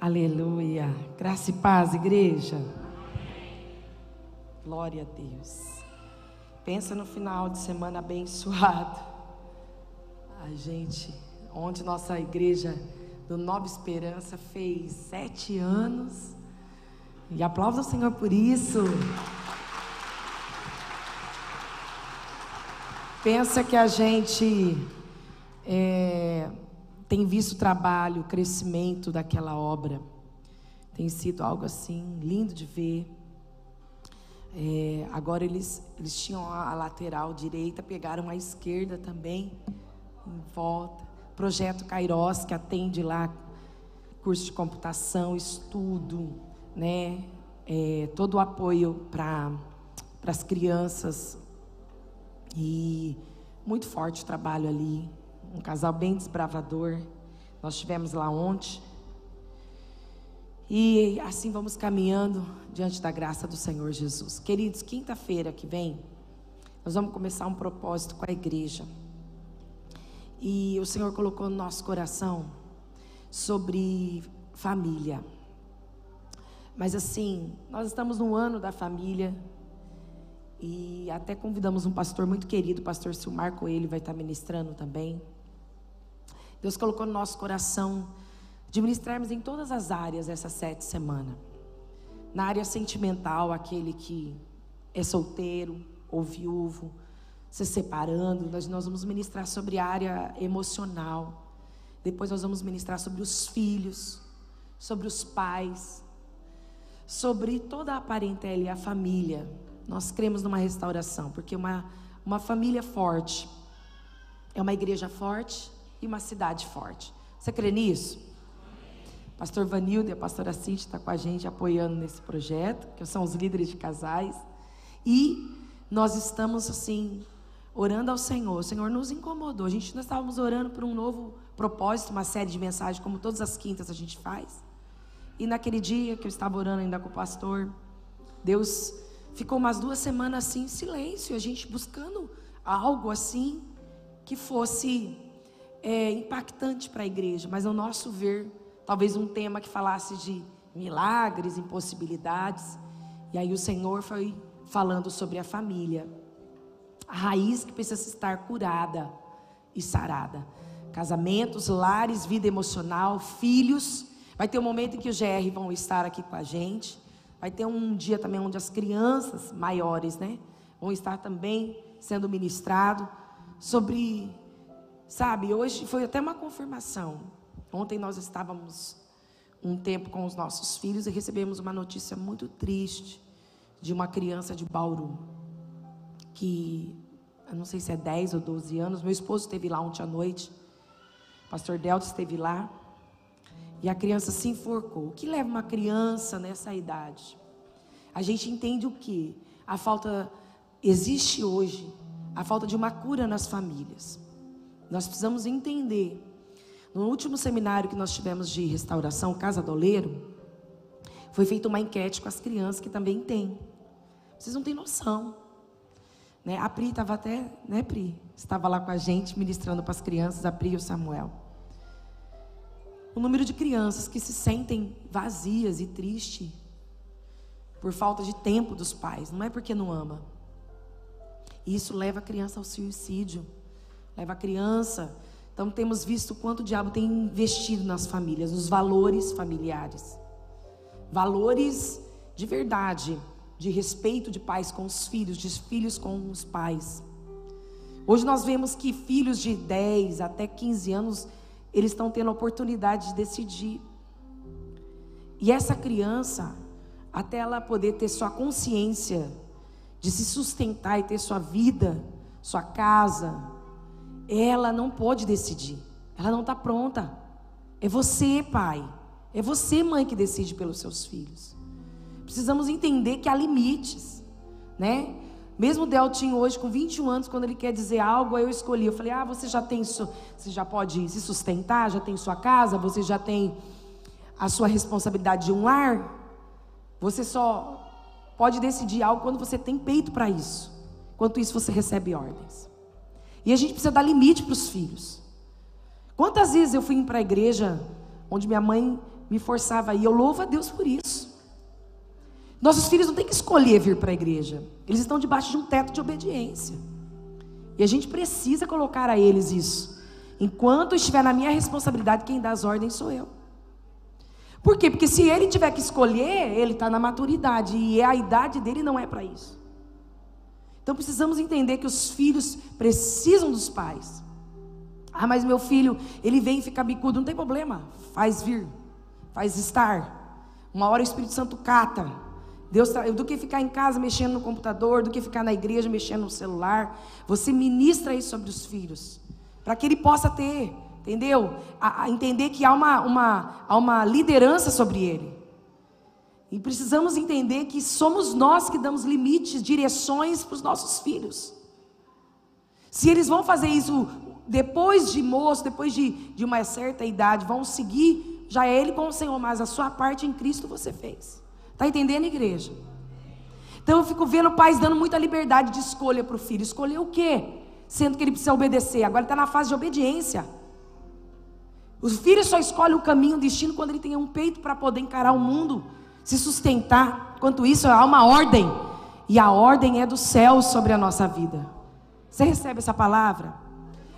Aleluia. Graça e paz, igreja. Glória a Deus. Pensa no final de semana abençoado. A gente, onde nossa igreja do Nova Esperança fez sete anos. E aplauda o Senhor por isso. Pensa que a gente é, tem visto o trabalho, o crescimento daquela obra. Tem sido algo assim lindo de ver. É, agora eles, eles tinham a lateral direita, pegaram a esquerda também, em volta. Projeto Kairos, que atende lá curso de computação, estudo, né? É, todo o apoio para as crianças. E muito forte o trabalho ali um casal bem desbravador. Nós estivemos lá ontem. E assim vamos caminhando diante da graça do Senhor Jesus. Queridos, quinta-feira que vem, nós vamos começar um propósito com a igreja. E o Senhor colocou no nosso coração sobre família. Mas assim, nós estamos no ano da família. E até convidamos um pastor muito querido, o pastor Silmar Coelho, vai estar ministrando também. Deus colocou no nosso coração de ministrarmos em todas as áreas essa sete semana. Na área sentimental, aquele que é solteiro ou viúvo, se separando, nós, nós vamos ministrar sobre a área emocional. Depois nós vamos ministrar sobre os filhos, sobre os pais, sobre toda a parentela e a família. Nós cremos numa restauração, porque uma, uma família forte é uma igreja forte, e uma cidade forte. Você crê nisso? Pastor Vanildo e a pastora Cintia estão tá com a gente apoiando nesse projeto, que são os líderes de casais. E nós estamos assim, orando ao Senhor. O Senhor nos incomodou. A gente nós estávamos orando por um novo propósito, uma série de mensagens, como todas as quintas a gente faz. E naquele dia que eu estava orando ainda com o pastor, Deus ficou umas duas semanas assim em silêncio, a gente buscando algo assim que fosse é, impactante para a igreja, mas ao nosso ver, talvez um tema que falasse de milagres, impossibilidades. E aí o Senhor foi falando sobre a família, a raiz que precisa estar curada e sarada. Casamentos, lares, vida emocional, filhos. Vai ter um momento em que os GR vão estar aqui com a gente. Vai ter um dia também onde as crianças maiores, né, vão estar também sendo ministrado sobre Sabe, hoje foi até uma confirmação. Ontem nós estávamos um tempo com os nossos filhos e recebemos uma notícia muito triste de uma criança de Bauru, que eu não sei se é 10 ou 12 anos, meu esposo esteve lá ontem à noite, o pastor Delta esteve lá, e a criança se enforcou. O que leva uma criança nessa idade? A gente entende o que? A falta, existe hoje, a falta de uma cura nas famílias. Nós precisamos entender. No último seminário que nós tivemos de restauração, Casa do Oleiro, foi feita uma enquete com as crianças que também têm. Vocês não têm noção. Né? A Pri estava até, né, Pri? Estava lá com a gente ministrando para as crianças, a Pri e o Samuel. O número de crianças que se sentem vazias e tristes por falta de tempo dos pais, não é porque não ama. E isso leva a criança ao suicídio leva a criança. Então temos visto quanto o diabo tem investido nas famílias, nos valores familiares. Valores de verdade, de respeito de pais com os filhos, de filhos com os pais. Hoje nós vemos que filhos de 10 até 15 anos, eles estão tendo a oportunidade de decidir. E essa criança, até ela poder ter sua consciência de se sustentar e ter sua vida, sua casa, ela não pode decidir. Ela não está pronta. É você, pai. É você, mãe, que decide pelos seus filhos. Precisamos entender que há limites, né? Mesmo o Deltinho hoje, com 21 anos, quando ele quer dizer algo, aí eu escolhi. Eu falei: Ah, você já tem, você já pode se sustentar, já tem sua casa, você já tem a sua responsabilidade de um lar. Você só pode decidir algo quando você tem peito para isso. Enquanto isso, você recebe ordens. E a gente precisa dar limite para os filhos. Quantas vezes eu fui para a igreja onde minha mãe me forçava aí. Eu louvo a Deus por isso. Nossos filhos não têm que escolher vir para a igreja. Eles estão debaixo de um teto de obediência. E a gente precisa colocar a eles isso. Enquanto estiver na minha responsabilidade, quem dá as ordens sou eu. Por quê? Porque se ele tiver que escolher, ele está na maturidade. E a idade dele não é para isso. Então precisamos entender que os filhos precisam dos pais. Ah, mas meu filho, ele vem e fica bicudo, não tem problema. Faz vir, faz estar. Uma hora o Espírito Santo cata. Deus do que ficar em casa mexendo no computador, do que ficar na igreja mexendo no celular, você ministra isso sobre os filhos, para que ele possa ter, entendeu? A, a entender que há uma, uma, há uma liderança sobre ele. E precisamos entender que somos nós que damos limites, direções para os nossos filhos. Se eles vão fazer isso depois de moço, depois de, de uma certa idade, vão seguir, já é ele com o Senhor, mas a sua parte em Cristo você fez. Está entendendo, igreja? Então eu fico vendo pais dando muita liberdade de escolha para o filho. Escolher o quê? Sendo que ele precisa obedecer. Agora está na fase de obediência. O filho só escolhe o caminho, o destino, quando ele tem um peito para poder encarar o mundo se sustentar. Quanto isso, há uma ordem. E a ordem é do céu sobre a nossa vida. Você recebe essa palavra?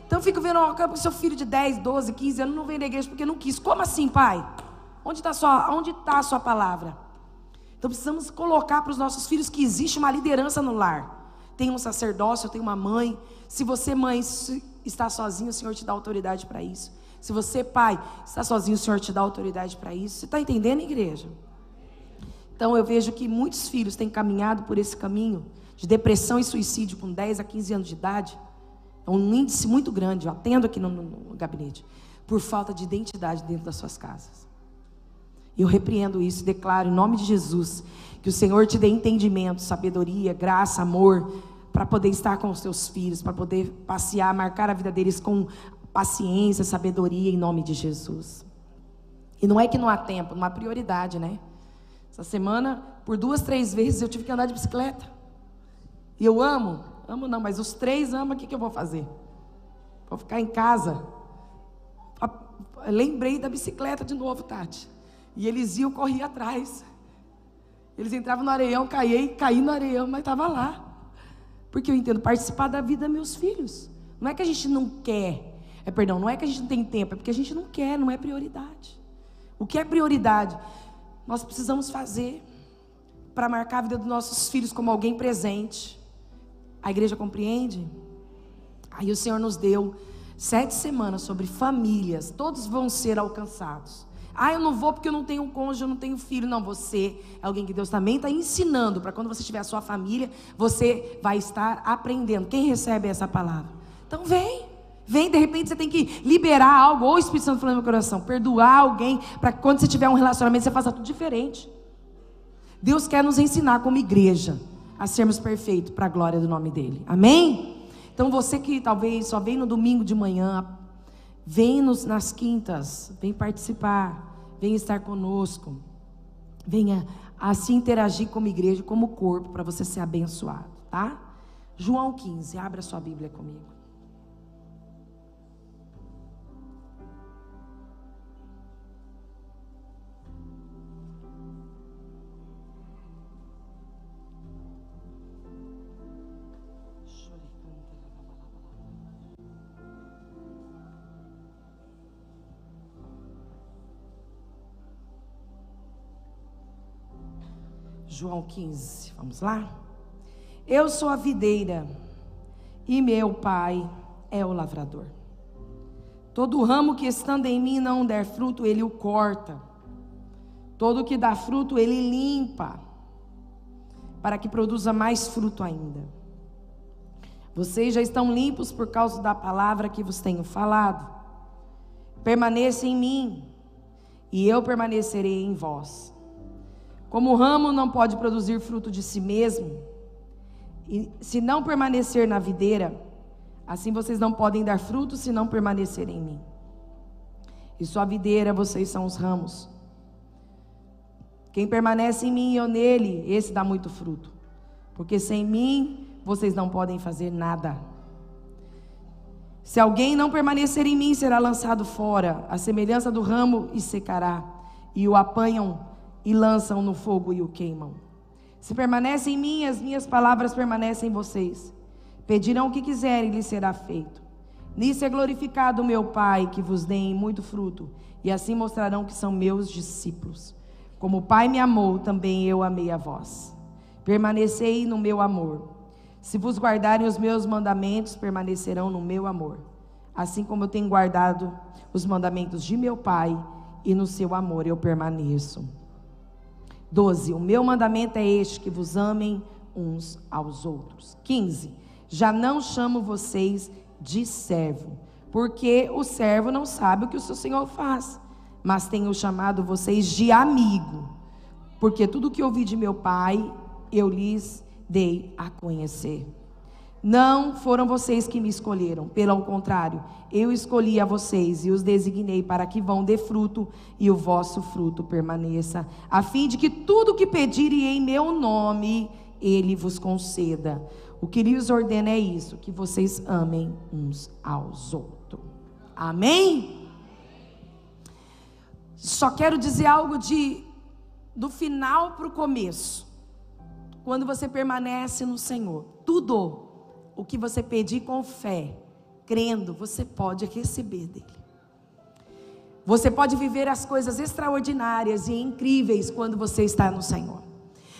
Então eu fico vendo, ó, seu filho de 10, 12, 15 anos não vem na igreja porque não quis. Como assim, pai? Onde está a, onde tá a sua palavra? Então precisamos colocar para os nossos filhos que existe uma liderança no lar. Tem um sacerdócio, tem uma mãe. Se você, mãe, está sozinho, o Senhor te dá autoridade para isso. Se você, pai, está sozinho, o Senhor te dá autoridade para isso. Você está entendendo, igreja? Então eu vejo que muitos filhos têm caminhado por esse caminho de depressão e suicídio com 10 a 15 anos de idade. É um índice muito grande, eu atendo aqui no, no, gabinete, por falta de identidade dentro das suas casas. Eu repreendo isso e declaro em nome de Jesus que o Senhor te dê entendimento, sabedoria, graça, amor, para poder estar com os seus filhos, para poder passear, marcar a vida deles com paciência, sabedoria, em nome de Jesus. E não é que não há tempo, não há prioridade, né? Essa semana, por duas, três vezes, eu tive que andar de bicicleta. E eu amo, amo não, mas os três amam, o que, que eu vou fazer? Vou ficar em casa. Lembrei da bicicleta de novo, Tati. E eles iam, correr atrás. Eles entravam no areião, caí, caí no areião, mas estava lá. Porque eu entendo participar da vida dos meus filhos. Não é que a gente não quer, é perdão, não é que a gente não tem tempo, é porque a gente não quer, não é prioridade. O que é prioridade? Nós precisamos fazer para marcar a vida dos nossos filhos como alguém presente. A igreja compreende? Aí o Senhor nos deu sete semanas sobre famílias, todos vão ser alcançados. Ah, eu não vou porque eu não tenho cônjuge, eu não tenho filho. Não, você é alguém que Deus também está ensinando para quando você tiver a sua família, você vai estar aprendendo. Quem recebe essa palavra? Então vem. Vem, de repente você tem que liberar algo, ou o Espírito Santo falando no meu coração, perdoar alguém, para que quando você tiver um relacionamento você faça tudo diferente. Deus quer nos ensinar como igreja a sermos perfeitos para a glória do nome dele. Amém? Então você que talvez só vem no domingo de manhã, vem nos, nas quintas, vem participar, vem estar conosco, venha a se interagir como igreja, como corpo, para você ser abençoado, tá? João 15, abra sua Bíblia comigo. João 15, vamos lá? Eu sou a videira e meu pai é o lavrador. Todo ramo que estando em mim não der fruto, ele o corta. Todo que dá fruto, ele limpa, para que produza mais fruto ainda. Vocês já estão limpos por causa da palavra que vos tenho falado. Permaneça em mim, e eu permanecerei em vós. Como o ramo não pode produzir fruto de si mesmo, e se não permanecer na videira, assim vocês não podem dar fruto se não permanecerem em mim. E sua videira, vocês são os ramos. Quem permanece em mim e eu nele, esse dá muito fruto. Porque sem mim, vocês não podem fazer nada. Se alguém não permanecer em mim, será lançado fora, a semelhança do ramo e secará. e o apanham e lançam no fogo e o queimam. Se permanecem em mim, as minhas palavras permanecem em vocês. Pedirão o que quiserem e lhes será feito. Nisso é glorificado o meu Pai, que vos deem muito fruto, e assim mostrarão que são meus discípulos. Como o Pai me amou, também eu amei a vós. Permanecei no meu amor. Se vos guardarem os meus mandamentos, permanecerão no meu amor. Assim como eu tenho guardado os mandamentos de meu Pai, e no seu amor eu permaneço. 12. O meu mandamento é este: que vos amem uns aos outros. 15. Já não chamo vocês de servo, porque o servo não sabe o que o seu senhor faz, mas tenho chamado vocês de amigo, porque tudo que ouvi de meu pai eu lhes dei a conhecer. Não foram vocês que me escolheram, pelo contrário, eu escolhi a vocês e os designei para que vão dê fruto e o vosso fruto permaneça, a fim de que tudo que pedirem em meu nome, ele vos conceda. O que lhes ordena é isso, que vocês amem uns aos outros. Amém? Só quero dizer algo de do final para o começo. Quando você permanece no Senhor, tudo o que você pedir com fé, crendo, você pode receber dele. Você pode viver as coisas extraordinárias e incríveis quando você está no Senhor.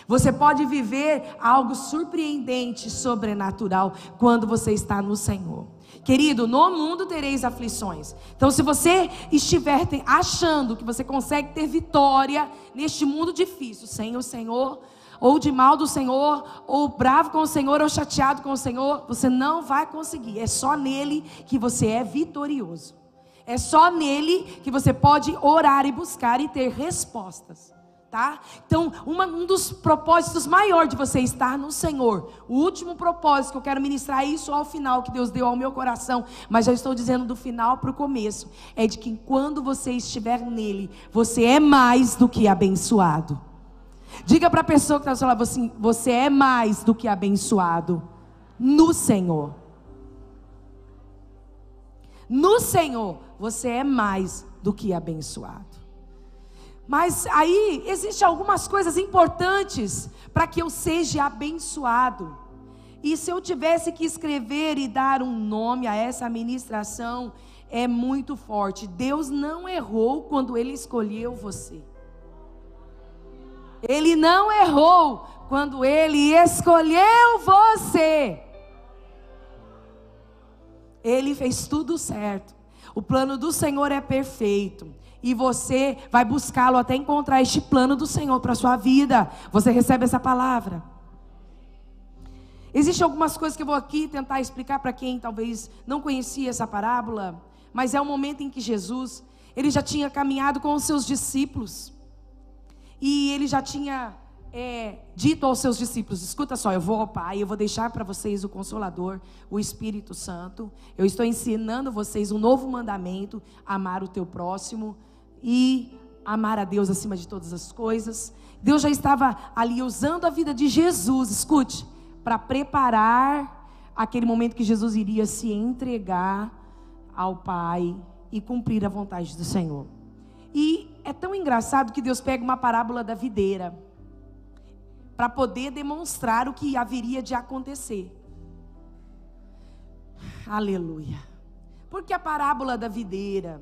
Você pode viver algo surpreendente, sobrenatural, quando você está no Senhor. Querido, no mundo tereis aflições. Então, se você estiver achando que você consegue ter vitória neste mundo difícil, sem o Senhor, ou de mal do Senhor, ou bravo com o Senhor, ou chateado com o Senhor, você não vai conseguir. É só nele que você é vitorioso. É só nele que você pode orar e buscar e ter respostas. Tá? Então, uma, um dos propósitos maiores de você estar no Senhor, o último propósito que eu quero ministrar isso ao final que Deus deu ao meu coração, mas já estou dizendo do final para o começo, é de que quando você estiver nele, você é mais do que abençoado. Diga para a pessoa que está falando assim: você é mais do que abençoado no Senhor. No Senhor, você é mais do que abençoado. Mas aí existem algumas coisas importantes para que eu seja abençoado. E se eu tivesse que escrever e dar um nome a essa administração, é muito forte. Deus não errou quando ele escolheu você. Ele não errou quando ele escolheu você. Ele fez tudo certo. O plano do Senhor é perfeito. E você vai buscá-lo até encontrar este plano do Senhor para a sua vida. Você recebe essa palavra. Existem algumas coisas que eu vou aqui tentar explicar para quem talvez não conhecia essa parábola, mas é o momento em que Jesus, ele já tinha caminhado com os seus discípulos. E ele já tinha é, dito aos seus discípulos: escuta só, eu vou ao Pai, eu vou deixar para vocês o Consolador, o Espírito Santo. Eu estou ensinando vocês um novo mandamento: amar o teu próximo e amar a Deus acima de todas as coisas. Deus já estava ali usando a vida de Jesus, escute, para preparar aquele momento que Jesus iria se entregar ao Pai e cumprir a vontade do Senhor. E é tão engraçado que Deus pega uma parábola da videira para poder demonstrar o que haveria de acontecer. Aleluia. Porque a parábola da videira?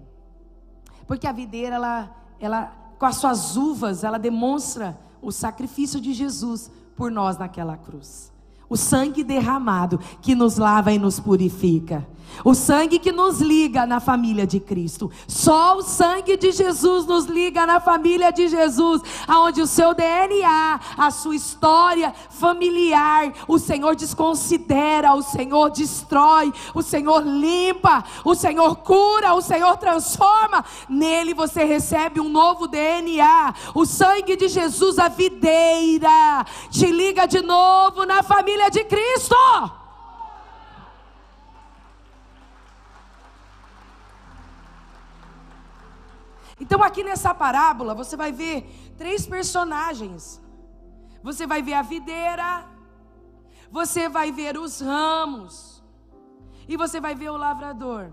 Porque a videira ela ela com as suas uvas, ela demonstra o sacrifício de Jesus por nós naquela cruz o sangue derramado que nos lava e nos purifica. O sangue que nos liga na família de Cristo. Só o sangue de Jesus nos liga na família de Jesus, aonde o seu DNA, a sua história familiar, o Senhor desconsidera, o Senhor destrói, o Senhor limpa, o Senhor cura, o Senhor transforma. Nele você recebe um novo DNA. O sangue de Jesus, a videira, te liga de novo na família família de Cristo. Então, aqui nessa parábola, você vai ver três personagens. Você vai ver a videira, você vai ver os ramos, e você vai ver o lavrador,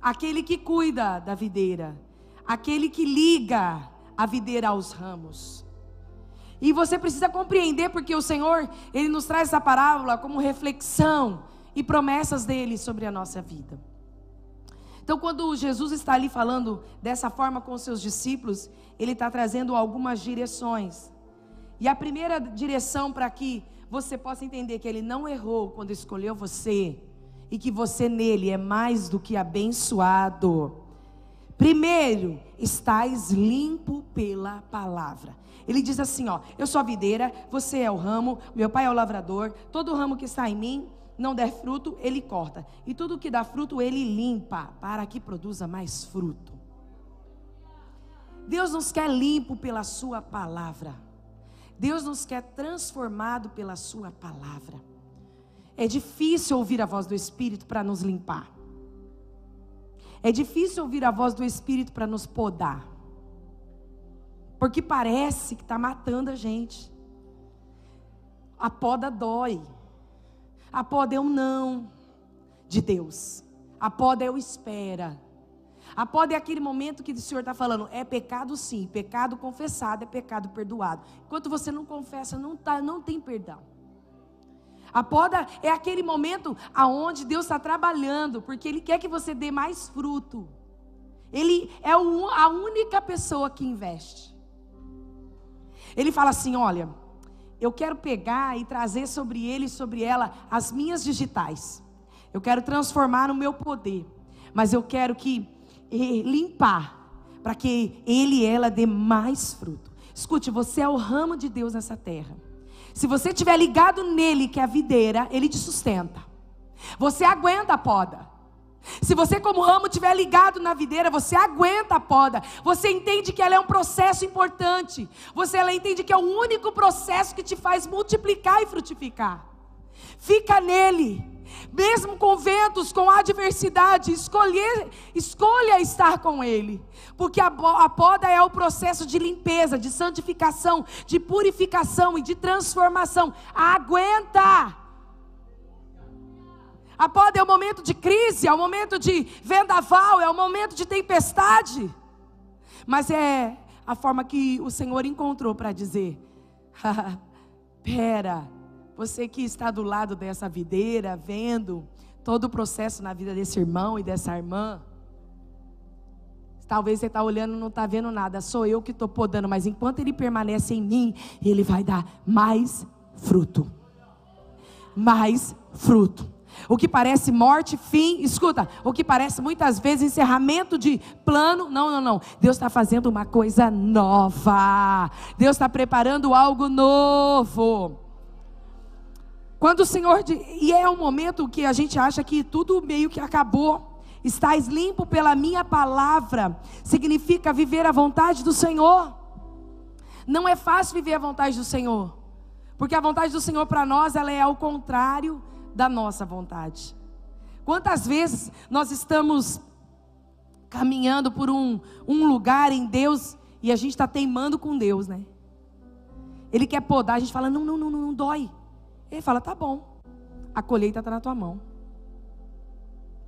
aquele que cuida da videira, aquele que liga a videira aos ramos. E você precisa compreender porque o Senhor, ele nos traz essa parábola como reflexão e promessas dele sobre a nossa vida. Então, quando Jesus está ali falando dessa forma com os seus discípulos, ele está trazendo algumas direções. E a primeira direção para que você possa entender que ele não errou quando escolheu você e que você nele é mais do que abençoado. Primeiro, estais limpo pela palavra. Ele diz assim, ó: Eu sou a videira, você é o ramo, meu pai é o lavrador. Todo ramo que está em mim não der fruto, ele corta. E tudo que dá fruto, ele limpa, para que produza mais fruto. Deus nos quer limpo pela Sua palavra. Deus nos quer transformado pela Sua palavra. É difícil ouvir a voz do Espírito para nos limpar. É difícil ouvir a voz do Espírito para nos podar. Porque parece que está matando a gente. A poda dói. A poda é um não de Deus. A poda é o espera. A poda é aquele momento que o Senhor está falando, é pecado sim, pecado confessado é pecado perdoado. Enquanto você não confessa, não, tá, não tem perdão. A poda é aquele momento aonde Deus está trabalhando, porque Ele quer que você dê mais fruto. Ele é a única pessoa que investe. Ele fala assim: olha, eu quero pegar e trazer sobre ele e sobre ela as minhas digitais. Eu quero transformar no meu poder, mas eu quero que limpar, para que ele e ela dê mais fruto. Escute, você é o ramo de Deus nessa terra. Se você estiver ligado nele, que é a videira, ele te sustenta. Você aguenta a poda. Se você, como ramo, estiver ligado na videira, você aguenta a poda. Você entende que ela é um processo importante. Você ela entende que é o único processo que te faz multiplicar e frutificar. Fica nele. Mesmo com ventos, com adversidade, escolher, escolha estar com Ele, porque a, a poda é o processo de limpeza, de santificação, de purificação e de transformação. Aguenta! A poda é o momento de crise, é o momento de vendaval, é o momento de tempestade. Mas é a forma que o Senhor encontrou para dizer: pera, você que está do lado dessa videira, vendo todo o processo na vida desse irmão e dessa irmã. Talvez você está olhando e não está vendo nada, sou eu que estou podando, mas enquanto ele permanece em mim, ele vai dar mais fruto. Mais fruto. O que parece morte, fim, escuta, o que parece muitas vezes encerramento de plano, não, não, não. Deus está fazendo uma coisa nova. Deus está preparando algo novo. Quando o Senhor. E é um momento que a gente acha que tudo meio que acabou. Estás limpo pela minha palavra. Significa viver a vontade do Senhor. Não é fácil viver a vontade do Senhor. Porque a vontade do Senhor para nós, ela é ao contrário da nossa vontade. Quantas vezes nós estamos caminhando por um, um lugar em Deus e a gente está teimando com Deus, né? Ele quer podar, a gente fala: não, não, não, não, não dói. Ele fala: tá bom, a colheita está na tua mão.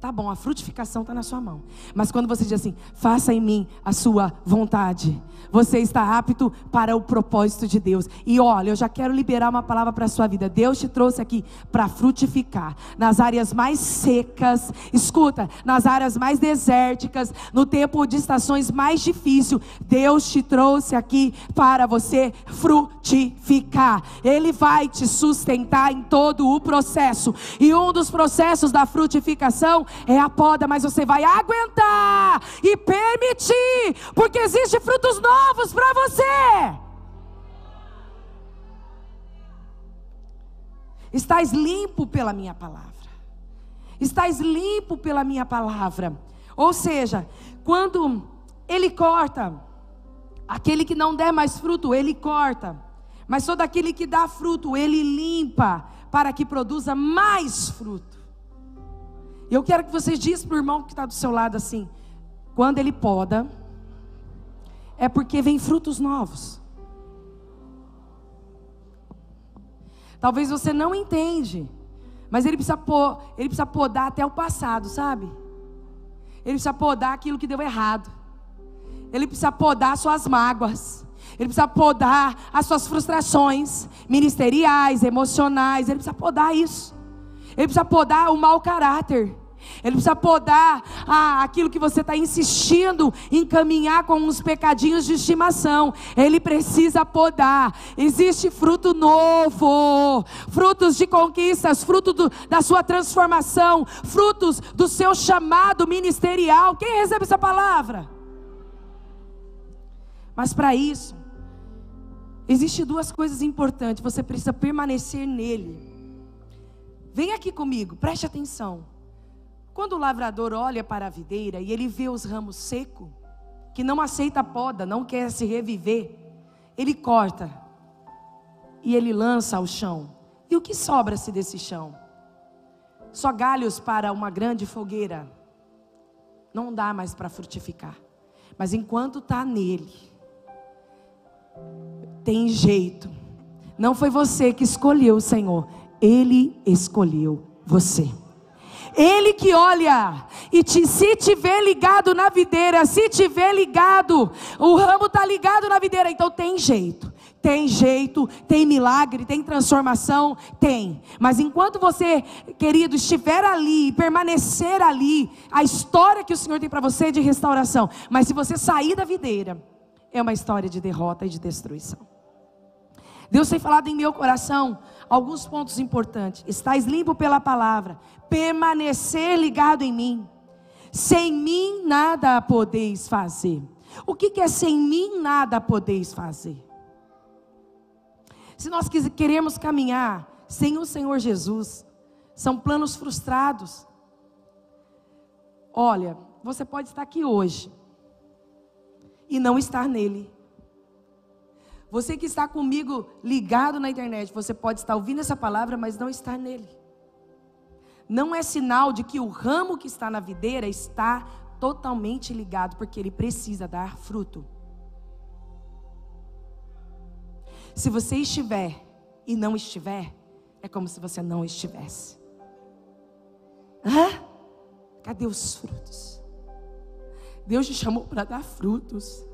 Tá bom, a frutificação está na sua mão. Mas quando você diz assim, faça em mim a sua vontade, você está apto para o propósito de Deus. E olha, eu já quero liberar uma palavra para a sua vida. Deus te trouxe aqui para frutificar nas áreas mais secas, escuta, nas áreas mais desérticas, no tempo de estações mais difíceis. Deus te trouxe aqui para você frutificar. Ele vai te sustentar em todo o processo. E um dos processos da frutificação é a poda, mas você vai aguentar e permitir, porque existem frutos novos para você. Estás limpo pela minha palavra. Estás limpo pela minha palavra. Ou seja, quando ele corta, aquele que não der mais fruto, ele corta. Mas todo aquele que dá fruto, ele limpa para que produza mais fruto. E eu quero que vocês diz para o irmão que está do seu lado assim: quando ele poda, é porque vem frutos novos. Talvez você não entende, mas ele precisa, ele precisa podar até o passado, sabe? Ele precisa podar aquilo que deu errado. Ele precisa podar suas mágoas. Ele precisa podar as suas frustrações ministeriais, emocionais. Ele precisa podar isso. Ele precisa podar o mau caráter. Ele precisa podar ah, aquilo que você está insistindo em caminhar com uns pecadinhos de estimação. Ele precisa podar. Existe fruto novo, frutos de conquistas, fruto do, da sua transformação, frutos do seu chamado ministerial. Quem recebe essa palavra? Mas para isso, existe duas coisas importantes. Você precisa permanecer nele. Vem aqui comigo, preste atenção. Quando o lavrador olha para a videira e ele vê os ramos secos, que não aceita poda, não quer se reviver, ele corta e ele lança ao chão. E o que sobra-se desse chão? Só galhos para uma grande fogueira. Não dá mais para frutificar. Mas enquanto está nele, tem jeito. Não foi você que escolheu o Senhor, ele escolheu você. Ele que olha e te, se tiver ligado na videira, se tiver ligado, o ramo está ligado na videira, então tem jeito. Tem jeito, tem milagre, tem transformação, tem. Mas enquanto você, querido, estiver ali, permanecer ali, a história que o Senhor tem para você é de restauração. Mas se você sair da videira, é uma história de derrota e de destruição. Deus tem falado em meu coração alguns pontos importantes. Estais limpo pela palavra, permanecer ligado em mim. Sem mim nada podeis fazer. O que, que é sem mim nada podeis fazer? Se nós queremos caminhar sem o Senhor Jesus, são planos frustrados. Olha, você pode estar aqui hoje e não estar nele. Você que está comigo ligado na internet, você pode estar ouvindo essa palavra, mas não estar nele. Não é sinal de que o ramo que está na videira está totalmente ligado, porque ele precisa dar fruto. Se você estiver e não estiver, é como se você não estivesse. Hã? Cadê os frutos? Deus te chamou para dar frutos.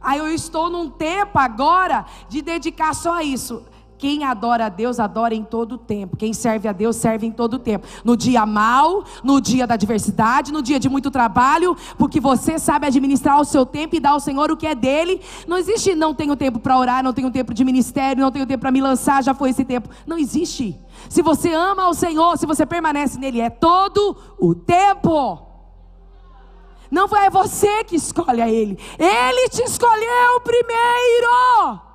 Aí eu estou num tempo agora de dedicar só a isso. Quem adora a Deus, adora em todo o tempo. Quem serve a Deus, serve em todo o tempo. No dia mal, no dia da adversidade, no dia de muito trabalho, porque você sabe administrar o seu tempo e dar ao Senhor o que é dele. Não existe não tenho tempo para orar, não tenho tempo de ministério, não tenho tempo para me lançar, já foi esse tempo. Não existe. Se você ama o Senhor, se você permanece nele, é todo o tempo. Não é você que escolhe a Ele. Ele te escolheu primeiro.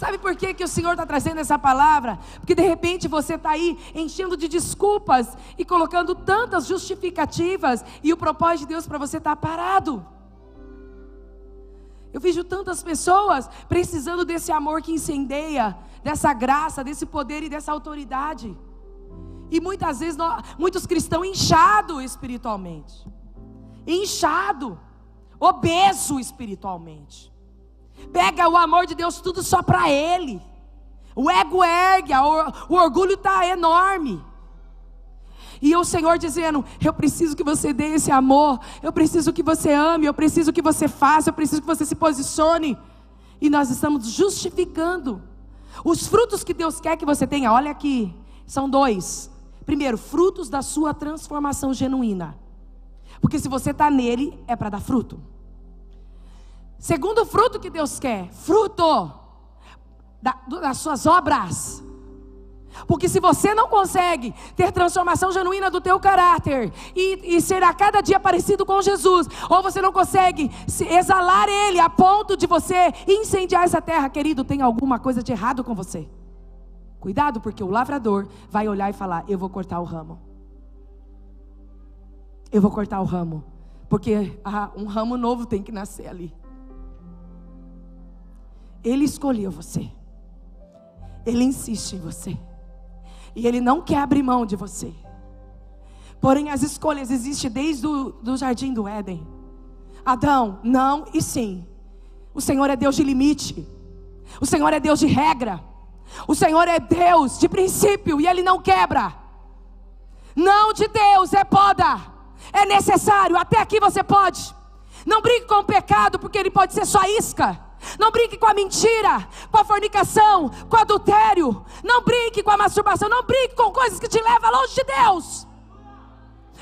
Sabe por que, que o Senhor está trazendo essa palavra? Porque de repente você está aí enchendo de desculpas e colocando tantas justificativas, e o propósito de Deus para você está parado. Eu vejo tantas pessoas precisando desse amor que incendeia, dessa graça, desse poder e dessa autoridade. E muitas vezes nós, muitos cristãos inchados espiritualmente, inchado, obeso espiritualmente. Pega o amor de Deus tudo só para ele. O ego ergue, o orgulho está enorme. E o Senhor dizendo: Eu preciso que você dê esse amor, eu preciso que você ame, eu preciso que você faça, eu preciso que você se posicione. E nós estamos justificando os frutos que Deus quer que você tenha. Olha aqui, são dois. Primeiro, frutos da sua transformação genuína. Porque se você está nele, é para dar fruto. Segundo fruto que Deus quer, fruto das suas obras. Porque se você não consegue ter transformação genuína do teu caráter e, e, ser a cada dia parecido com Jesus, ou você não consegue exalar Ele a ponto de você incendiar essa terra, querido, tem alguma coisa de errado com você. Cuidado, porque o lavrador vai olhar e falar: Eu vou cortar o ramo. Eu vou cortar o ramo. Porque ah, um ramo novo tem que nascer ali. Ele escolheu você. Ele insiste em você. E Ele não quer abrir mão de você. Porém, as escolhas existem desde o do jardim do Éden. Adão, não e sim. O Senhor é Deus de limite. O Senhor é Deus de regra. O Senhor é Deus de princípio e Ele não quebra. Não de Deus é poda. É necessário. Até aqui você pode. Não brinque com o pecado, porque ele pode ser só isca. Não brinque com a mentira, com a fornicação, com o adultério. Não brinque com a masturbação. Não brinque com coisas que te levam longe de Deus.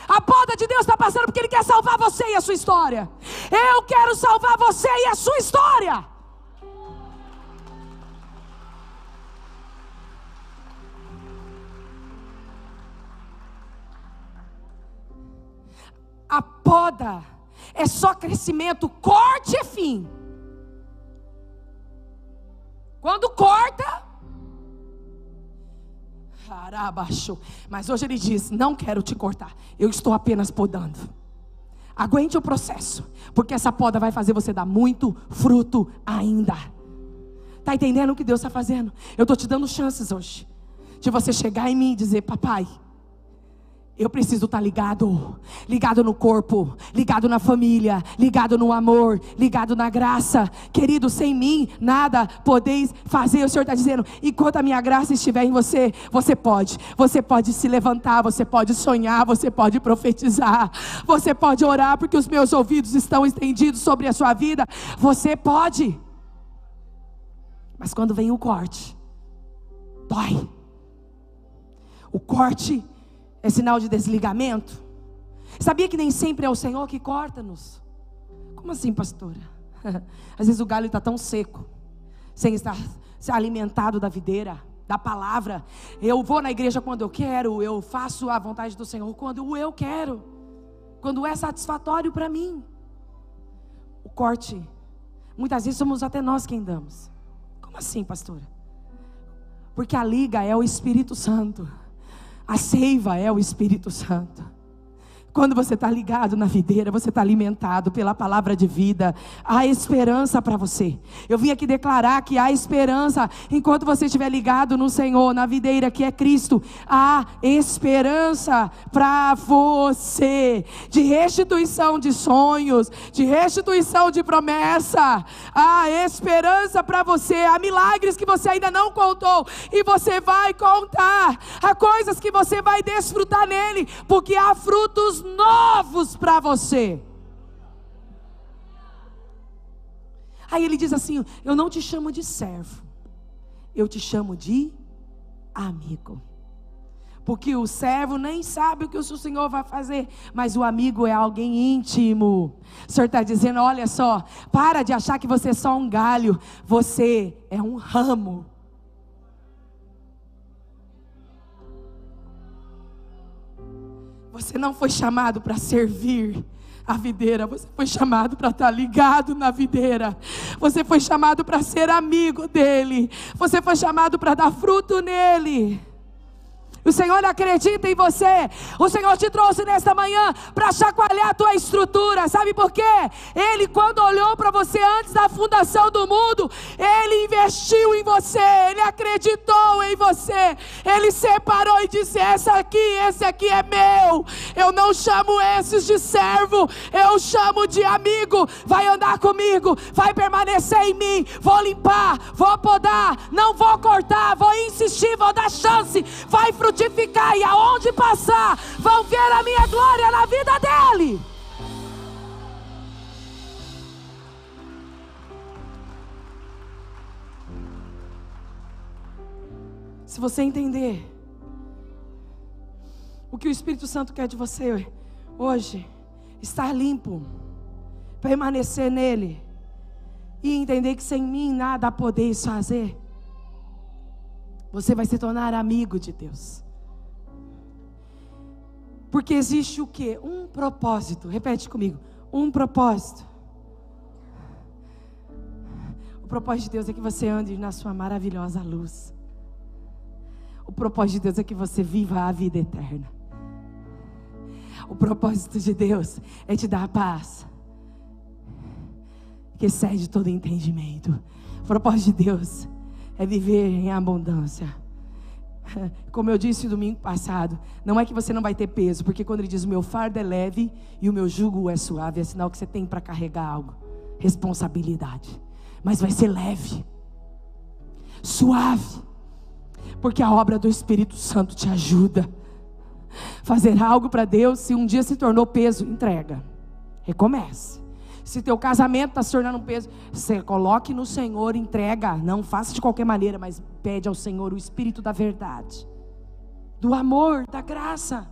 A poda de Deus está passando porque Ele quer salvar você e a sua história. Eu quero salvar você e a sua história. A poda é só crescimento, corte e fim. Quando corta, Arabaixo. Mas hoje ele diz: Não quero te cortar, eu estou apenas podando. Aguente o processo, porque essa poda vai fazer você dar muito fruto ainda. Está entendendo o que Deus está fazendo? Eu estou te dando chances hoje, de você chegar em mim e dizer: Papai, eu preciso estar ligado, ligado no corpo, ligado na família, ligado no amor, ligado na graça. Querido, sem mim nada podeis fazer. O Senhor está dizendo: enquanto a minha graça estiver em você, você pode. Você pode se levantar, você pode sonhar, você pode profetizar, você pode orar, porque os meus ouvidos estão estendidos sobre a sua vida. Você pode. Mas quando vem o corte, dói. O corte é sinal de desligamento? Sabia que nem sempre é o Senhor que corta-nos? Como assim, pastora? Às vezes o galho está tão seco, sem estar se alimentado da videira, da palavra. Eu vou na igreja quando eu quero, eu faço a vontade do Senhor quando eu quero, quando é satisfatório para mim. O corte, muitas vezes somos até nós quem damos. Como assim, pastora? Porque a liga é o Espírito Santo. A seiva é o Espírito Santo. Quando você está ligado na videira, você está alimentado pela palavra de vida. Há esperança para você. Eu vim aqui declarar que há esperança enquanto você estiver ligado no Senhor, na videira que é Cristo. Há esperança para você de restituição de sonhos, de restituição de promessa. Há esperança para você. Há milagres que você ainda não contou e você vai contar. Há coisas que você vai desfrutar nele, porque há frutos novos para você. Aí ele diz assim: Eu não te chamo de servo, eu te chamo de amigo. Porque o servo nem sabe o que o seu senhor vai fazer, mas o amigo é alguém íntimo. O senhor está dizendo: olha só, para de achar que você é só um galho, você é um ramo. Você não foi chamado para servir a videira, você foi chamado para estar ligado na videira, você foi chamado para ser amigo dele, você foi chamado para dar fruto nele. O Senhor acredita em você. O Senhor te trouxe nesta manhã para chacoalhar a tua estrutura. Sabe por quê? Ele, quando olhou para você antes da fundação do mundo, Ele investiu em você. Ele acreditou em você. Ele separou e disse: Essa aqui, esse aqui é meu. Eu não chamo esses de servo, eu chamo de amigo. Vai andar comigo, vai permanecer em mim. Vou limpar, vou podar, não vou cortar, vou insistir, vou dar chance. Vai frutificar frutificar e aonde passar, vão ver a minha glória na vida dele. Se você entender o que o Espírito Santo quer de você hoje, estar limpo, permanecer nele e entender que sem mim nada podeis fazer. Você vai se tornar amigo de Deus. Porque existe o que? Um propósito. Repete comigo. Um propósito. O propósito de Deus é que você ande na sua maravilhosa luz. O propósito de Deus é que você viva a vida eterna. O propósito de Deus é te dar a paz que excede todo entendimento. O propósito de Deus é viver em abundância. Como eu disse domingo passado, não é que você não vai ter peso, porque quando ele diz o meu fardo é leve e o meu jugo é suave, é sinal que você tem para carregar algo, responsabilidade. Mas vai ser leve, suave. Porque a obra do Espírito Santo te ajuda. Fazer algo para Deus, se um dia se tornou peso, entrega. Recomece. Se teu casamento está se tornando um peso, você coloque no Senhor, entrega. Não faça de qualquer maneira, mas pede ao Senhor o Espírito da verdade, do amor, da graça.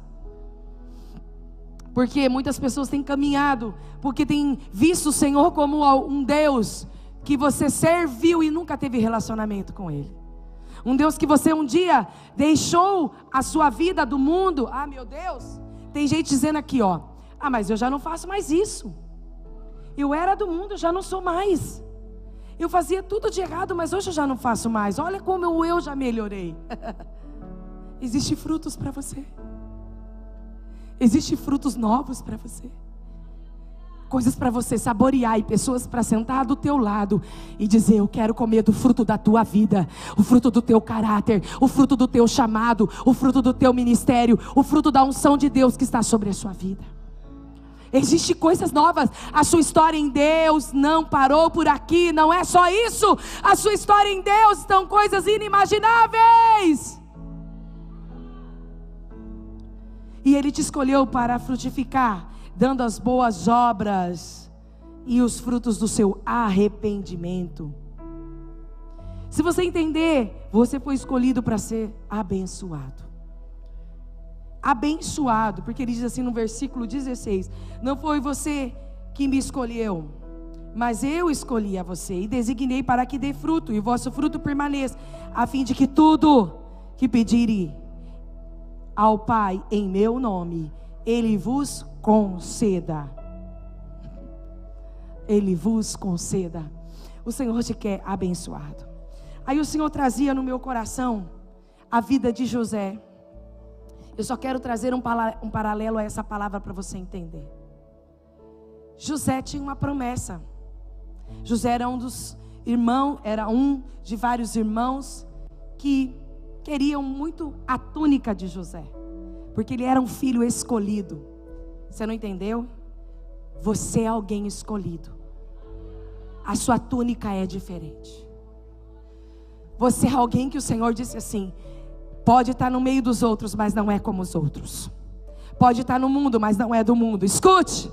Porque muitas pessoas têm caminhado, porque têm visto o Senhor como um Deus que você serviu e nunca teve relacionamento com Ele. Um Deus que você um dia deixou a sua vida do mundo. Ah, meu Deus. Tem gente dizendo aqui, ó. Ah, mas eu já não faço mais isso. Eu era do mundo, já não sou mais. Eu fazia tudo de errado, mas hoje eu já não faço mais. Olha como eu, eu já melhorei. Existem frutos para você. Existem frutos novos para você. Coisas para você saborear e pessoas para sentar do teu lado e dizer: Eu quero comer do fruto da tua vida, o fruto do teu caráter, o fruto do teu chamado, o fruto do teu ministério, o fruto da unção de Deus que está sobre a sua vida. Existem coisas novas. A sua história em Deus não parou por aqui. Não é só isso. A sua história em Deus estão coisas inimagináveis. E Ele te escolheu para frutificar, dando as boas obras e os frutos do seu arrependimento. Se você entender, você foi escolhido para ser abençoado abençoado, porque ele diz assim no versículo 16: Não foi você que me escolheu, mas eu escolhi a você e designei para que dê fruto e o vosso fruto permaneça, a fim de que tudo que pedirem ao Pai em meu nome, Ele vos conceda. Ele vos conceda. O Senhor te quer abençoado. Aí o Senhor trazia no meu coração a vida de José. Eu só quero trazer um, um paralelo a essa palavra para você entender. José tinha uma promessa. José era um dos irmãos, era um de vários irmãos que queriam muito a túnica de José, porque ele era um filho escolhido. Você não entendeu? Você é alguém escolhido. A sua túnica é diferente. Você é alguém que o Senhor disse assim: Pode estar no meio dos outros, mas não é como os outros. Pode estar no mundo, mas não é do mundo. Escute.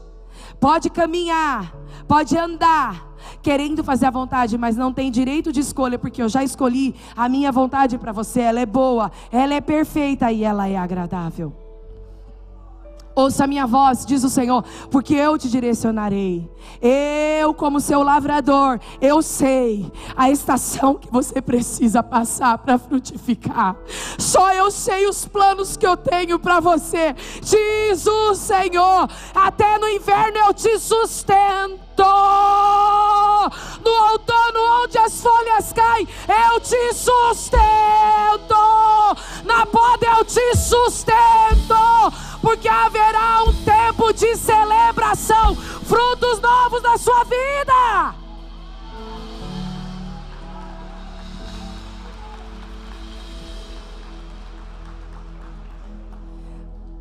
Pode caminhar, pode andar, querendo fazer a vontade, mas não tem direito de escolha, porque eu já escolhi a minha vontade para você. Ela é boa, ela é perfeita e ela é agradável. Ouça a minha voz, diz o Senhor, porque eu te direcionarei. Eu, como seu lavrador, eu sei a estação que você precisa passar para frutificar. Só eu sei os planos que eu tenho para você, diz o Senhor. Até no inverno eu te sustento. No outono, onde as folhas caem, eu te sustento. Na poda, eu te sustento porque haverá um tempo de celebração, frutos novos na sua vida.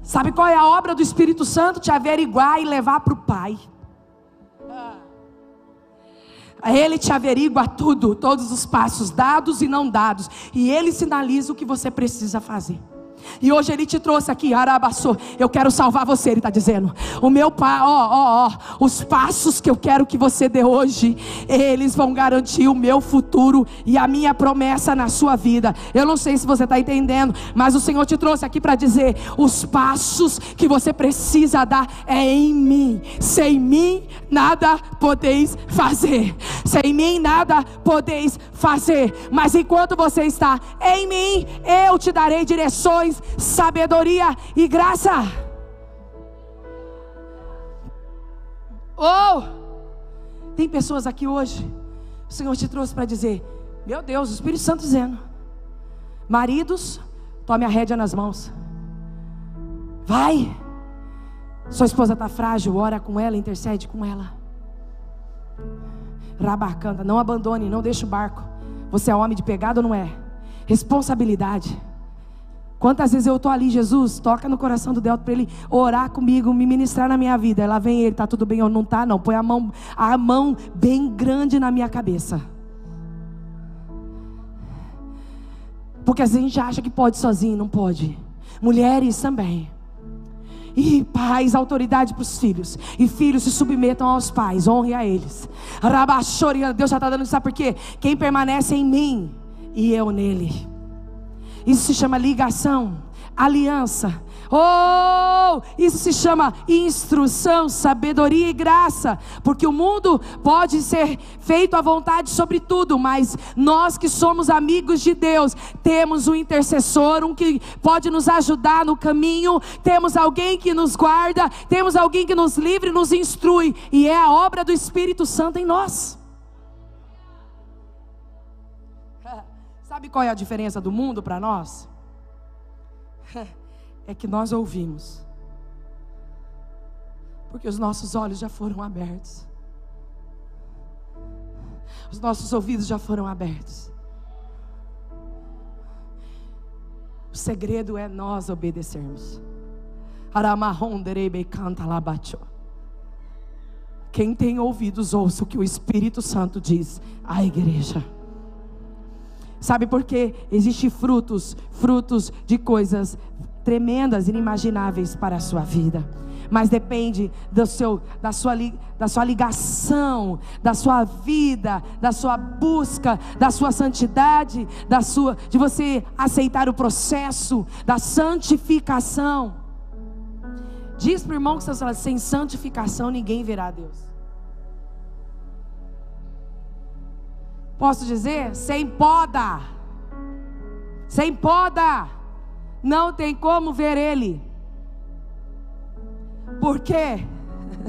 Sabe qual é a obra do Espírito Santo? Te averiguar e levar para o Pai. Ele te averigua tudo, todos os passos dados e não dados, e ele sinaliza o que você precisa fazer. E hoje ele te trouxe aqui, Arabaçô. Eu quero salvar você, ele está dizendo. O meu pai, ó, ó, ó. Os passos que eu quero que você dê hoje, eles vão garantir o meu futuro e a minha promessa na sua vida. Eu não sei se você está entendendo, mas o Senhor te trouxe aqui para dizer: os passos que você precisa dar é em mim. Sem mim, nada podeis fazer. Sem mim, nada podeis fazer. Mas enquanto você está em mim, eu te darei direções sabedoria e graça. Oh! Tem pessoas aqui hoje, o Senhor te trouxe para dizer: Meu Deus, o Espírito Santo dizendo, maridos, tome a rédea nas mãos, vai. Sua esposa está frágil, ora com ela, intercede com ela. Rabacanda, não abandone, não deixe o barco. Você é homem de pegada ou não é? Responsabilidade. Quantas vezes eu estou ali, Jesus, toca no coração do Delta para ele orar comigo, me ministrar na minha vida. Ela vem ele, tá tudo bem ou não tá? Não, põe a mão, a mão bem grande na minha cabeça. Porque a gente acha que pode sozinho, não pode. Mulheres também. E pais, autoridade para os filhos. E filhos se submetam aos pais, honre a eles. Deus já está dando, sabe por quê? Quem permanece em mim e eu nele. Isso se chama ligação, aliança. Oh, isso se chama instrução, sabedoria e graça, porque o mundo pode ser feito à vontade sobre tudo, mas nós que somos amigos de Deus, temos um intercessor, um que pode nos ajudar no caminho, temos alguém que nos guarda, temos alguém que nos livre, nos instrui, e é a obra do Espírito Santo em nós. Sabe qual é a diferença do mundo para nós? é que nós ouvimos, porque os nossos olhos já foram abertos, os nossos ouvidos já foram abertos. O segredo é nós obedecermos. Quem tem ouvidos, ouça o que o Espírito Santo diz à igreja. Sabe por quê? Existem frutos, frutos de coisas tremendas, inimagináveis para a sua vida. Mas depende do seu, da, sua, da sua ligação, da sua vida, da sua busca, da sua santidade, da sua, de você aceitar o processo da santificação. Diz para o irmão que você fala, sem santificação ninguém verá Deus. Posso dizer? Sem poda. Sem poda não tem como ver Ele. Por quê?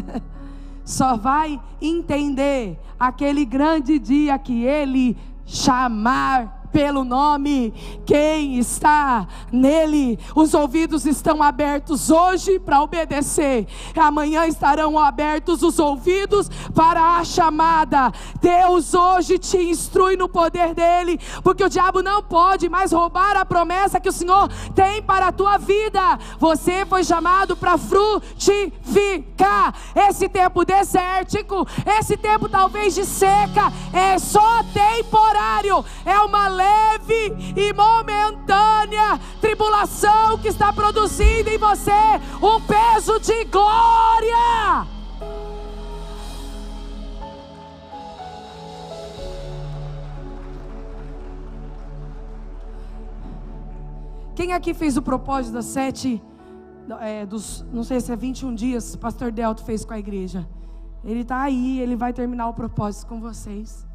Só vai entender aquele grande dia que Ele chamar pelo nome, quem está nele. Os ouvidos estão abertos hoje para obedecer, amanhã estarão abertos os ouvidos para a chamada. Deus hoje te instrui no poder dele, porque o diabo não pode mais roubar a promessa que o Senhor tem para a tua vida. Você foi chamado para frutificar. Esse tempo desértico, esse tempo talvez de seca, é só temporário, é uma lei leve e momentânea tribulação que está produzindo em você um peso de glória. Quem aqui fez o propósito das sete, é, dos, não sei se é 21 dias, pastor Delto fez com a igreja. Ele está aí, ele vai terminar o propósito com vocês.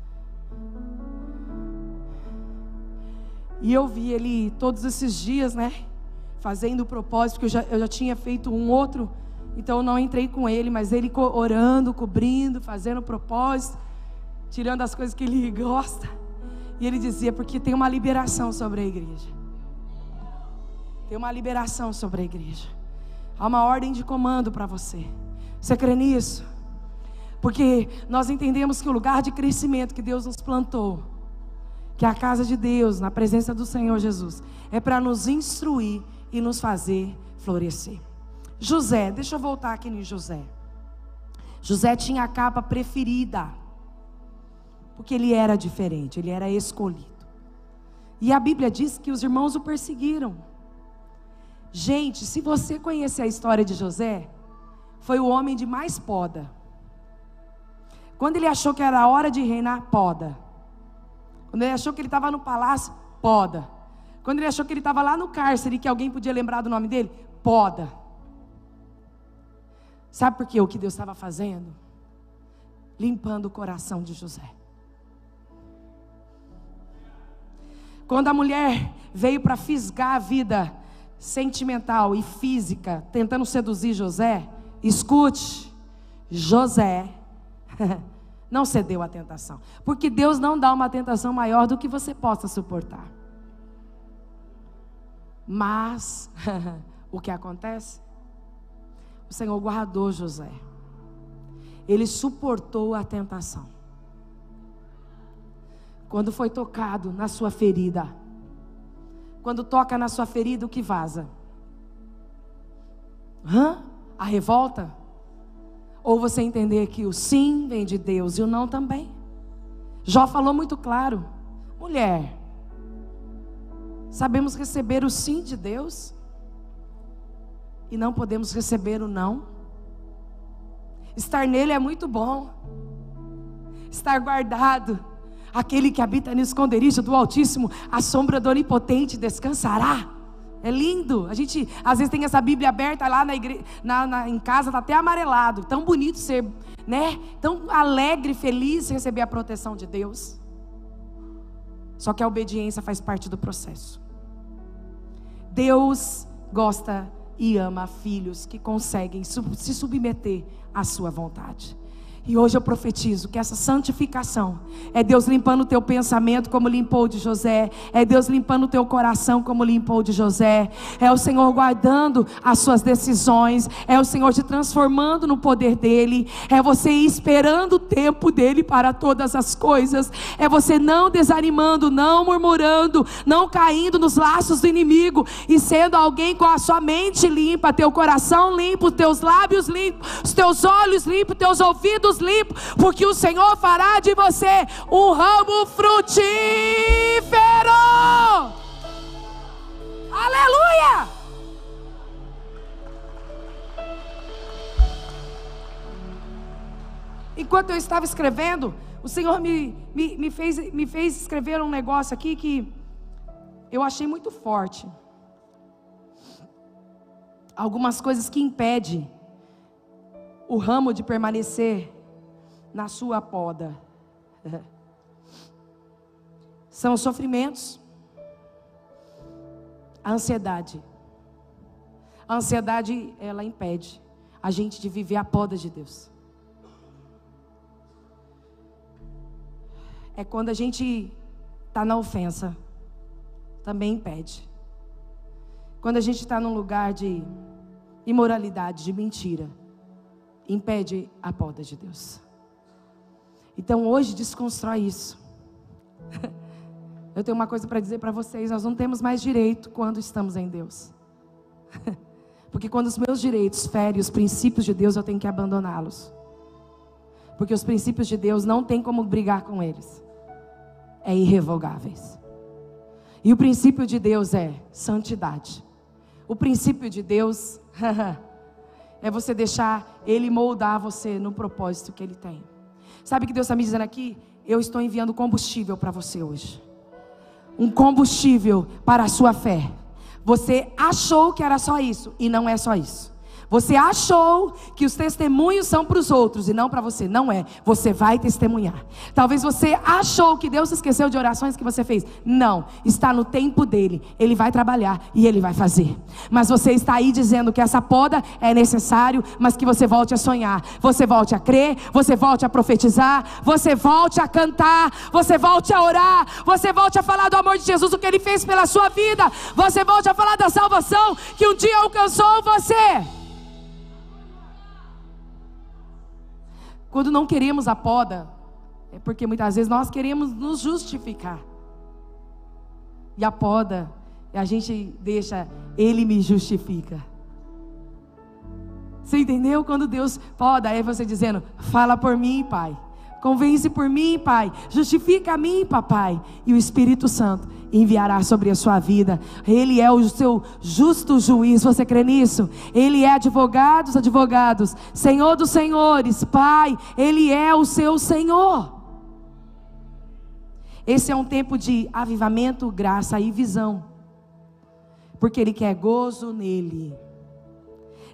E eu vi ele todos esses dias, né? Fazendo o propósito, porque eu já, eu já tinha feito um outro, então eu não entrei com ele, mas ele orando, cobrindo, fazendo o propósito, tirando as coisas que ele gosta. E ele dizia: porque tem uma liberação sobre a igreja. Tem uma liberação sobre a igreja. Há uma ordem de comando para você. Você crê nisso? Porque nós entendemos que o lugar de crescimento que Deus nos plantou que a casa de Deus, na presença do Senhor Jesus, é para nos instruir e nos fazer florescer. José, deixa eu voltar aqui em José. José tinha a capa preferida, porque ele era diferente, ele era escolhido. E a Bíblia diz que os irmãos o perseguiram. Gente, se você conhecer a história de José, foi o homem de mais poda. Quando ele achou que era a hora de reinar, poda. Quando ele achou que ele estava no palácio, poda. Quando ele achou que ele estava lá no cárcere e que alguém podia lembrar do nome dele, poda. Sabe por quê? O que Deus estava fazendo? Limpando o coração de José. Quando a mulher veio para fisgar a vida sentimental e física, tentando seduzir José, escute, José não cedeu à tentação. Porque Deus não dá uma tentação maior do que você possa suportar. Mas, o que acontece? O Senhor guardou José. Ele suportou a tentação. Quando foi tocado na sua ferida. Quando toca na sua ferida, o que vaza? Hã? A revolta? Ou você entender que o sim vem de Deus e o não também. Jó falou muito claro: mulher, sabemos receber o sim de Deus e não podemos receber o não. Estar nele é muito bom, estar guardado. Aquele que habita no esconderijo do Altíssimo, a sombra do Onipotente descansará. É lindo. A gente às vezes tem essa Bíblia aberta lá na, igre... na, na em casa, está até amarelado. Tão bonito ser, né? Tão alegre, feliz receber a proteção de Deus. Só que a obediência faz parte do processo. Deus gosta e ama filhos que conseguem se submeter à sua vontade. E hoje eu profetizo que essa santificação é Deus limpando o teu pensamento como limpou de José, é Deus limpando o teu coração como limpou de José, é o Senhor guardando as suas decisões, é o Senhor te transformando no poder dele, é você esperando o tempo dele para todas as coisas, é você não desanimando, não murmurando, não caindo nos laços do inimigo e sendo alguém com a sua mente limpa, teu coração limpo, teus lábios limpos, os teus olhos limpos, teus ouvidos limpo, porque o Senhor fará de você um ramo frutífero. Aleluia! Enquanto eu estava escrevendo, o Senhor me, me, me, fez, me fez escrever um negócio aqui que eu achei muito forte. Algumas coisas que impedem o ramo de permanecer na sua poda. São os sofrimentos, a ansiedade. A ansiedade, ela impede a gente de viver a poda de Deus. É quando a gente está na ofensa, também impede. Quando a gente está num lugar de imoralidade, de mentira, impede a poda de Deus. Então hoje desconstrói isso. Eu tenho uma coisa para dizer para vocês: nós não temos mais direito quando estamos em Deus. Porque quando os meus direitos ferem os princípios de Deus, eu tenho que abandoná-los. Porque os princípios de Deus não tem como brigar com eles. É irrevogáveis. E o princípio de Deus é santidade. O princípio de Deus é você deixar Ele moldar você no propósito que Ele tem. Sabe o que Deus está me dizendo aqui? Eu estou enviando combustível para você hoje. Um combustível para a sua fé. Você achou que era só isso e não é só isso. Você achou que os testemunhos são para os outros e não para você. Não é. Você vai testemunhar. Talvez você achou que Deus esqueceu de orações que você fez. Não. Está no tempo dele. Ele vai trabalhar e ele vai fazer. Mas você está aí dizendo que essa poda é necessário, mas que você volte a sonhar. Você volte a crer. Você volte a profetizar. Você volte a cantar. Você volte a orar. Você volte a falar do amor de Jesus, o que ele fez pela sua vida. Você volte a falar da salvação que um dia alcançou você. Quando não queremos a poda, é porque muitas vezes nós queremos nos justificar. E a poda, a gente deixa, Ele me justifica. Você entendeu? Quando Deus poda, é você dizendo: Fala por mim, Pai. Convence por mim, Pai. Justifica a mim, Papai. E o Espírito Santo enviará sobre a sua vida. Ele é o seu justo juiz. Você crê nisso? Ele é advogado dos advogados, Senhor dos senhores, Pai. Ele é o seu Senhor. Esse é um tempo de avivamento, graça e visão. Porque Ele quer gozo nele.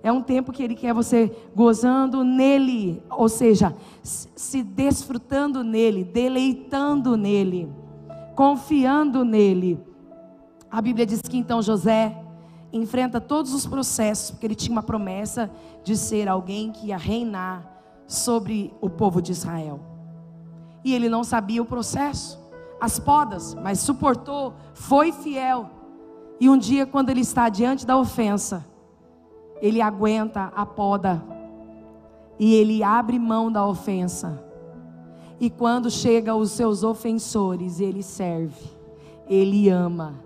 É um tempo que Ele quer você gozando nele, ou seja, se desfrutando nele, deleitando nele, confiando nele. A Bíblia diz que então José enfrenta todos os processos, porque ele tinha uma promessa de ser alguém que ia reinar sobre o povo de Israel. E ele não sabia o processo, as podas, mas suportou, foi fiel. E um dia, quando ele está diante da ofensa, ele aguenta a poda. E ele abre mão da ofensa. E quando chega os seus ofensores, ele serve, ele ama.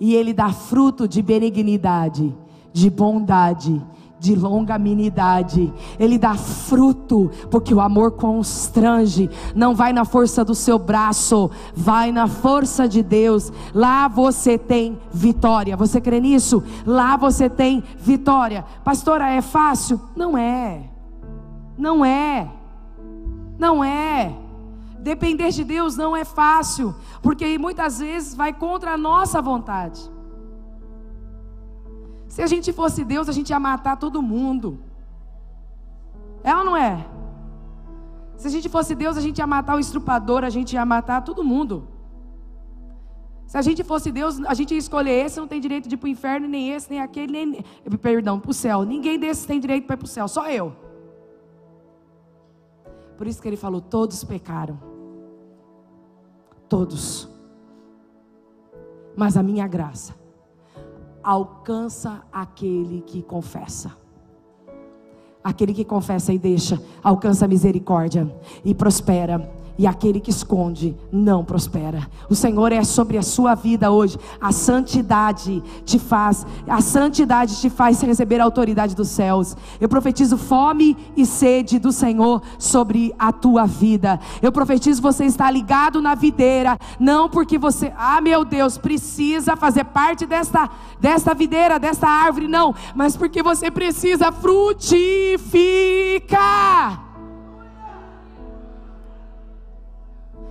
E ele dá fruto de benignidade, de bondade, de longanimidade. Ele dá fruto, porque o amor constrange. Não vai na força do seu braço, vai na força de Deus. Lá você tem vitória. Você crê nisso? Lá você tem vitória. Pastora, é fácil? Não é. Não é. Não é. Depender de Deus não é fácil, porque muitas vezes vai contra a nossa vontade. Se a gente fosse Deus, a gente ia matar todo mundo. É ou não é? Se a gente fosse Deus, a gente ia matar o estrupador, a gente ia matar todo mundo. Se a gente fosse Deus, a gente ia escolher esse, não tem direito de ir para o inferno, nem esse, nem aquele, nem. Perdão, para o céu. Ninguém desses tem direito para ir para o céu, só eu. Por isso que ele falou: todos pecaram. Todos. Mas a minha graça alcança aquele que confessa. Aquele que confessa e deixa, alcança a misericórdia e prospera e aquele que esconde não prospera. O Senhor é sobre a sua vida hoje. A santidade te faz, a santidade te faz receber a autoridade dos céus. Eu profetizo fome e sede do Senhor sobre a tua vida. Eu profetizo você está ligado na videira, não porque você, ah, meu Deus, precisa fazer parte desta desta videira, desta árvore, não, mas porque você precisa frutificar.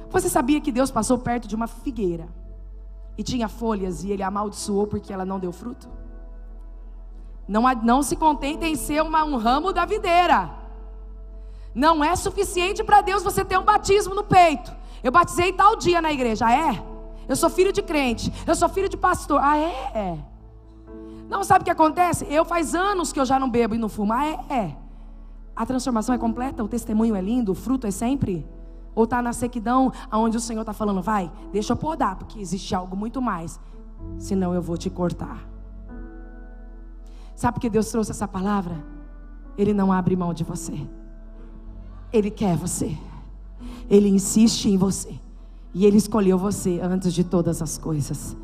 Você sabia que Deus passou perto de uma figueira e tinha folhas e ele amaldiçoou porque ela não deu fruto? Não, não se contente em ser uma, um ramo da videira. Não é suficiente para Deus você ter um batismo no peito. Eu batizei tal dia na igreja. Ah, é? Eu sou filho de crente. Eu sou filho de pastor. Ah, é? É. Não sabe o que acontece? Eu faz anos que eu já não bebo e não fumo. Ah, é? É. A transformação é completa, o testemunho é lindo, o fruto é sempre ou está na sequidão, aonde o Senhor está falando, vai, deixa eu podar, porque existe algo muito mais. Senão eu vou te cortar. Sabe por que Deus trouxe essa palavra? Ele não abre mão de você. Ele quer você. Ele insiste em você. E Ele escolheu você antes de todas as coisas.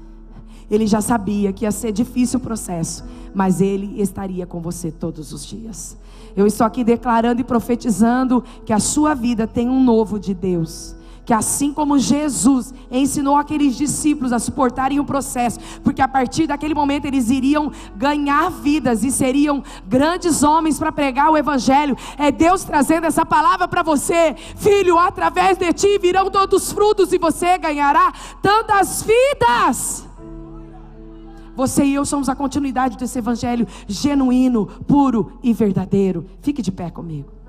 Ele já sabia que ia ser difícil o processo, mas Ele estaria com você todos os dias. Eu estou aqui declarando e profetizando que a sua vida tem um novo de Deus que assim como Jesus ensinou aqueles discípulos a suportarem o processo, porque a partir daquele momento eles iriam ganhar vidas e seriam grandes homens para pregar o evangelho. É Deus trazendo essa palavra para você, filho, através de ti virão todos os frutos e você ganhará tantas vidas. Você e eu somos a continuidade desse evangelho genuíno, puro e verdadeiro. Fique de pé comigo.